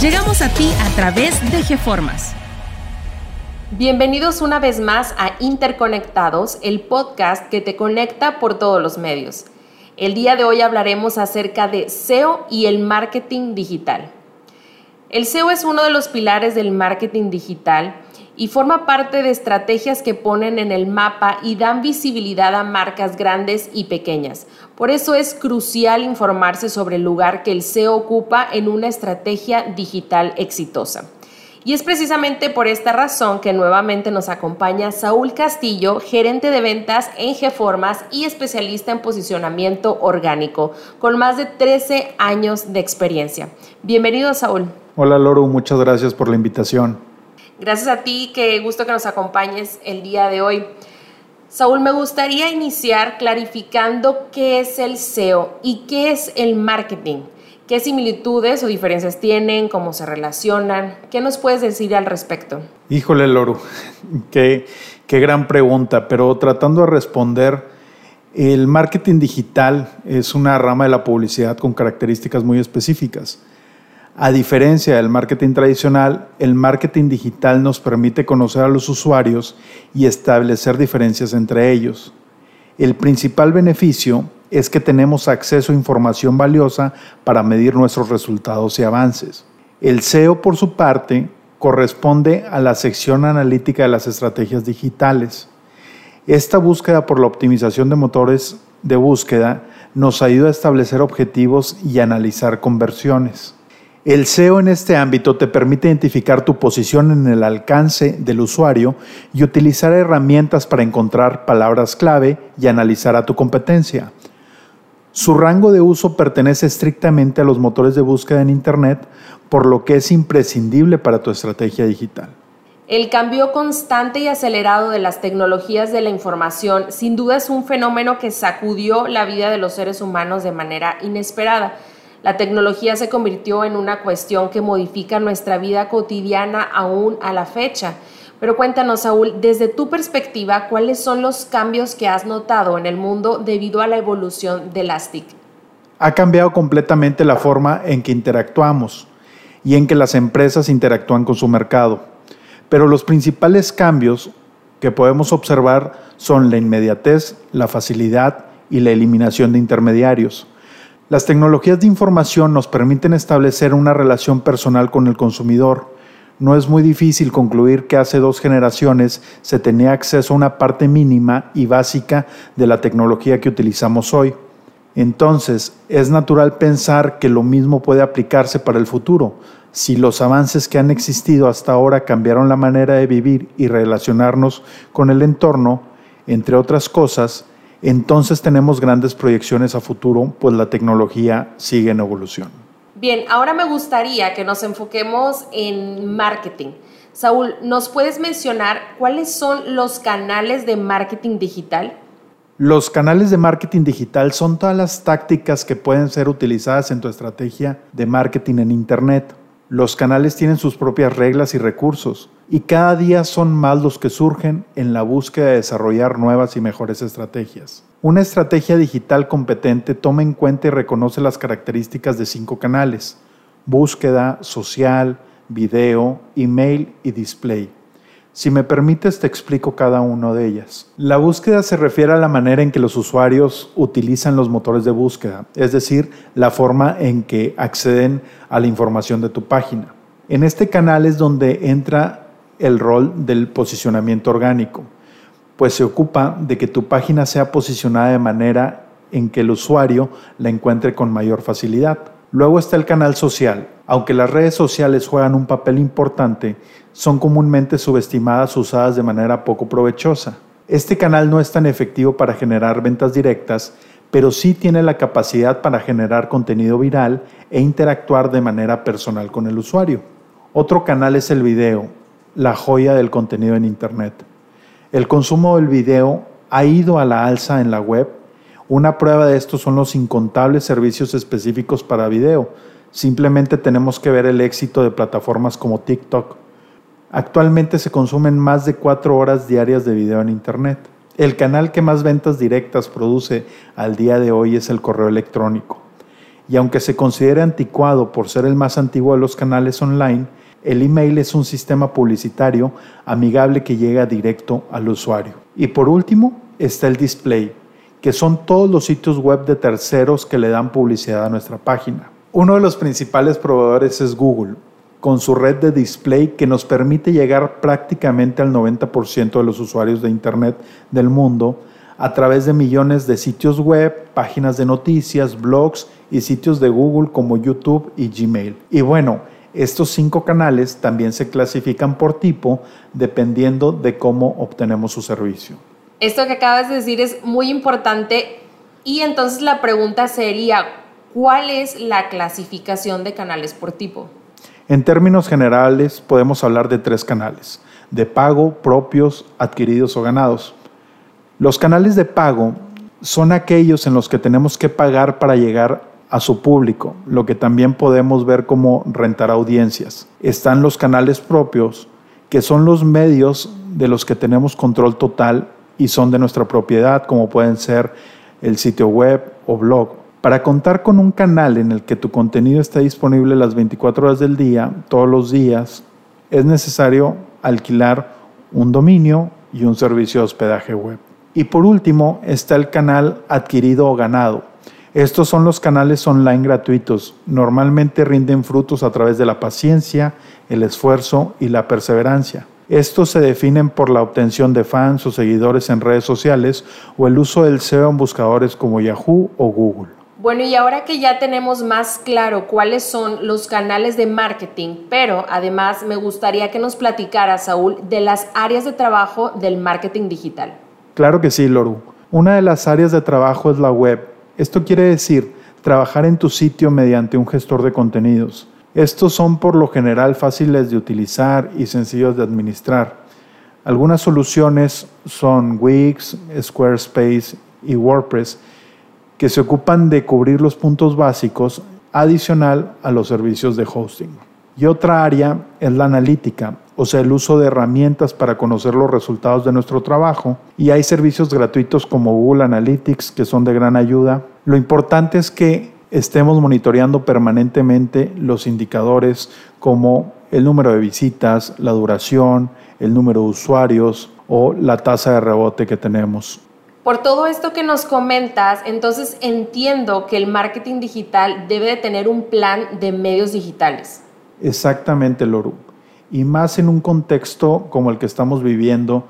Llegamos a ti a través de GeFormas. Bienvenidos una vez más a Interconectados, el podcast que te conecta por todos los medios. El día de hoy hablaremos acerca de SEO y el marketing digital. El SEO es uno de los pilares del marketing digital y forma parte de estrategias que ponen en el mapa y dan visibilidad a marcas grandes y pequeñas. Por eso es crucial informarse sobre el lugar que el SEO ocupa en una estrategia digital exitosa. Y es precisamente por esta razón que nuevamente nos acompaña Saúl Castillo, gerente de ventas en Geformas y especialista en posicionamiento orgánico, con más de 13 años de experiencia. Bienvenido, Saúl. Hola, Loro, muchas gracias por la invitación. Gracias a ti, qué gusto que nos acompañes el día de hoy. Saúl, me gustaría iniciar clarificando qué es el SEO y qué es el marketing. ¿Qué similitudes o diferencias tienen? ¿Cómo se relacionan? ¿Qué nos puedes decir al respecto? Híjole, Loru, qué, qué gran pregunta, pero tratando de responder, el marketing digital es una rama de la publicidad con características muy específicas. A diferencia del marketing tradicional, el marketing digital nos permite conocer a los usuarios y establecer diferencias entre ellos. El principal beneficio es que tenemos acceso a información valiosa para medir nuestros resultados y avances. El SEO, por su parte, corresponde a la sección analítica de las estrategias digitales. Esta búsqueda por la optimización de motores de búsqueda nos ayuda a establecer objetivos y analizar conversiones. El SEO en este ámbito te permite identificar tu posición en el alcance del usuario y utilizar herramientas para encontrar palabras clave y analizar a tu competencia. Su rango de uso pertenece estrictamente a los motores de búsqueda en Internet, por lo que es imprescindible para tu estrategia digital. El cambio constante y acelerado de las tecnologías de la información sin duda es un fenómeno que sacudió la vida de los seres humanos de manera inesperada la tecnología se convirtió en una cuestión que modifica nuestra vida cotidiana aún a la fecha. Pero cuéntanos, Saúl, desde tu perspectiva, ¿cuáles son los cambios que has notado en el mundo debido a la evolución de las TIC? Ha cambiado completamente la forma en que interactuamos y en que las empresas interactúan con su mercado. Pero los principales cambios que podemos observar son la inmediatez, la facilidad y la eliminación de intermediarios. Las tecnologías de información nos permiten establecer una relación personal con el consumidor. No es muy difícil concluir que hace dos generaciones se tenía acceso a una parte mínima y básica de la tecnología que utilizamos hoy. Entonces, es natural pensar que lo mismo puede aplicarse para el futuro. Si los avances que han existido hasta ahora cambiaron la manera de vivir y relacionarnos con el entorno, entre otras cosas, entonces tenemos grandes proyecciones a futuro, pues la tecnología sigue en evolución. Bien, ahora me gustaría que nos enfoquemos en marketing. Saúl, ¿nos puedes mencionar cuáles son los canales de marketing digital? Los canales de marketing digital son todas las tácticas que pueden ser utilizadas en tu estrategia de marketing en Internet. Los canales tienen sus propias reglas y recursos y cada día son más los que surgen en la búsqueda de desarrollar nuevas y mejores estrategias. Una estrategia digital competente toma en cuenta y reconoce las características de cinco canales, búsqueda, social, video, email y display. Si me permites, te explico cada una de ellas. La búsqueda se refiere a la manera en que los usuarios utilizan los motores de búsqueda, es decir, la forma en que acceden a la información de tu página. En este canal es donde entra el rol del posicionamiento orgánico, pues se ocupa de que tu página sea posicionada de manera en que el usuario la encuentre con mayor facilidad. Luego está el canal social. Aunque las redes sociales juegan un papel importante, son comúnmente subestimadas usadas de manera poco provechosa. Este canal no es tan efectivo para generar ventas directas, pero sí tiene la capacidad para generar contenido viral e interactuar de manera personal con el usuario. Otro canal es el video, la joya del contenido en Internet. El consumo del video ha ido a la alza en la web. Una prueba de esto son los incontables servicios específicos para video. Simplemente tenemos que ver el éxito de plataformas como TikTok. Actualmente se consumen más de cuatro horas diarias de video en Internet. El canal que más ventas directas produce al día de hoy es el correo electrónico. Y aunque se considere anticuado por ser el más antiguo de los canales online, el email es un sistema publicitario amigable que llega directo al usuario. Y por último está el display, que son todos los sitios web de terceros que le dan publicidad a nuestra página. Uno de los principales proveedores es Google, con su red de display que nos permite llegar prácticamente al 90% de los usuarios de Internet del mundo a través de millones de sitios web, páginas de noticias, blogs y sitios de Google como YouTube y Gmail. Y bueno, estos cinco canales también se clasifican por tipo dependiendo de cómo obtenemos su servicio. Esto que acabas de decir es muy importante y entonces la pregunta sería, ¿cuál es la clasificación de canales por tipo? En términos generales, podemos hablar de tres canales, de pago, propios, adquiridos o ganados. Los canales de pago son aquellos en los que tenemos que pagar para llegar a su público, lo que también podemos ver como rentar audiencias. Están los canales propios, que son los medios de los que tenemos control total y son de nuestra propiedad, como pueden ser el sitio web o blog. Para contar con un canal en el que tu contenido está disponible las 24 horas del día, todos los días, es necesario alquilar un dominio y un servicio de hospedaje web. Y por último está el canal adquirido o ganado. Estos son los canales online gratuitos. Normalmente rinden frutos a través de la paciencia, el esfuerzo y la perseverancia. Estos se definen por la obtención de fans o seguidores en redes sociales o el uso del SEO en buscadores como Yahoo o Google. Bueno, y ahora que ya tenemos más claro cuáles son los canales de marketing, pero además me gustaría que nos platicara, Saúl, de las áreas de trabajo del marketing digital. Claro que sí, Loru. Una de las áreas de trabajo es la web. Esto quiere decir trabajar en tu sitio mediante un gestor de contenidos. Estos son por lo general fáciles de utilizar y sencillos de administrar. Algunas soluciones son Wix, Squarespace y WordPress que se ocupan de cubrir los puntos básicos adicional a los servicios de hosting. Y otra área es la analítica, o sea, el uso de herramientas para conocer los resultados de nuestro trabajo. Y hay servicios gratuitos como Google Analytics que son de gran ayuda. Lo importante es que estemos monitoreando permanentemente los indicadores como el número de visitas, la duración, el número de usuarios o la tasa de rebote que tenemos. Por todo esto que nos comentas, entonces entiendo que el marketing digital debe de tener un plan de medios digitales. Exactamente, Loru. Y más en un contexto como el que estamos viviendo,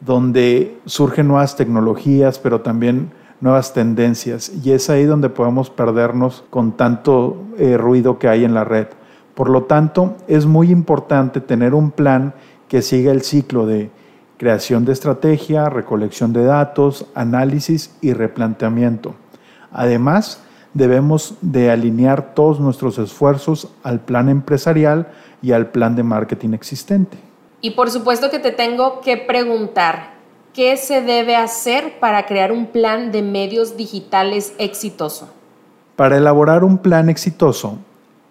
donde surgen nuevas tecnologías, pero también nuevas tendencias. Y es ahí donde podemos perdernos con tanto eh, ruido que hay en la red. Por lo tanto, es muy importante tener un plan que siga el ciclo de creación de estrategia, recolección de datos, análisis y replanteamiento. Además, debemos de alinear todos nuestros esfuerzos al plan empresarial y al plan de marketing existente. Y por supuesto que te tengo que preguntar, ¿qué se debe hacer para crear un plan de medios digitales exitoso? Para elaborar un plan exitoso,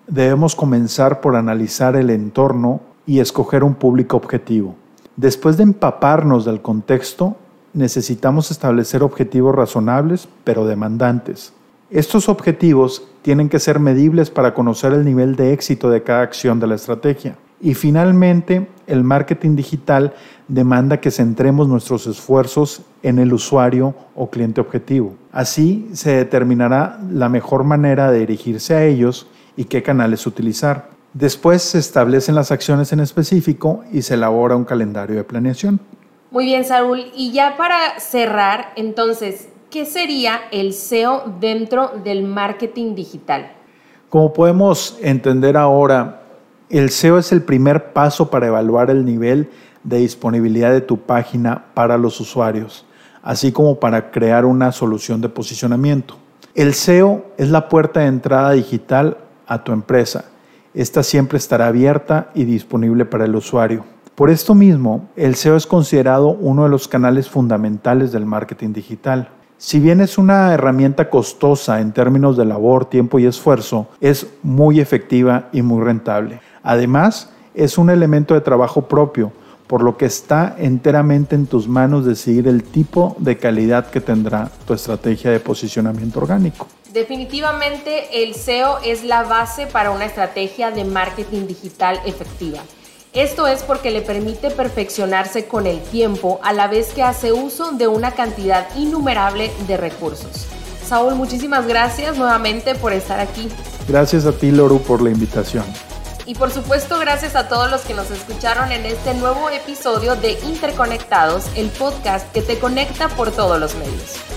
debemos comenzar por analizar el entorno y escoger un público objetivo. Después de empaparnos del contexto, necesitamos establecer objetivos razonables pero demandantes. Estos objetivos tienen que ser medibles para conocer el nivel de éxito de cada acción de la estrategia. Y finalmente, el marketing digital demanda que centremos nuestros esfuerzos en el usuario o cliente objetivo. Así se determinará la mejor manera de dirigirse a ellos y qué canales utilizar. Después se establecen las acciones en específico y se elabora un calendario de planeación. Muy bien, Saúl. Y ya para cerrar, entonces, ¿qué sería el SEO dentro del marketing digital? Como podemos entender ahora, el SEO es el primer paso para evaluar el nivel de disponibilidad de tu página para los usuarios, así como para crear una solución de posicionamiento. El SEO es la puerta de entrada digital a tu empresa esta siempre estará abierta y disponible para el usuario. Por esto mismo, el SEO es considerado uno de los canales fundamentales del marketing digital. Si bien es una herramienta costosa en términos de labor, tiempo y esfuerzo, es muy efectiva y muy rentable. Además, es un elemento de trabajo propio, por lo que está enteramente en tus manos decidir el tipo de calidad que tendrá tu estrategia de posicionamiento orgánico. Definitivamente el SEO es la base para una estrategia de marketing digital efectiva. Esto es porque le permite perfeccionarse con el tiempo a la vez que hace uso de una cantidad innumerable de recursos. Saúl, muchísimas gracias nuevamente por estar aquí. Gracias a ti, Loru, por la invitación. Y por supuesto, gracias a todos los que nos escucharon en este nuevo episodio de Interconectados, el podcast que te conecta por todos los medios.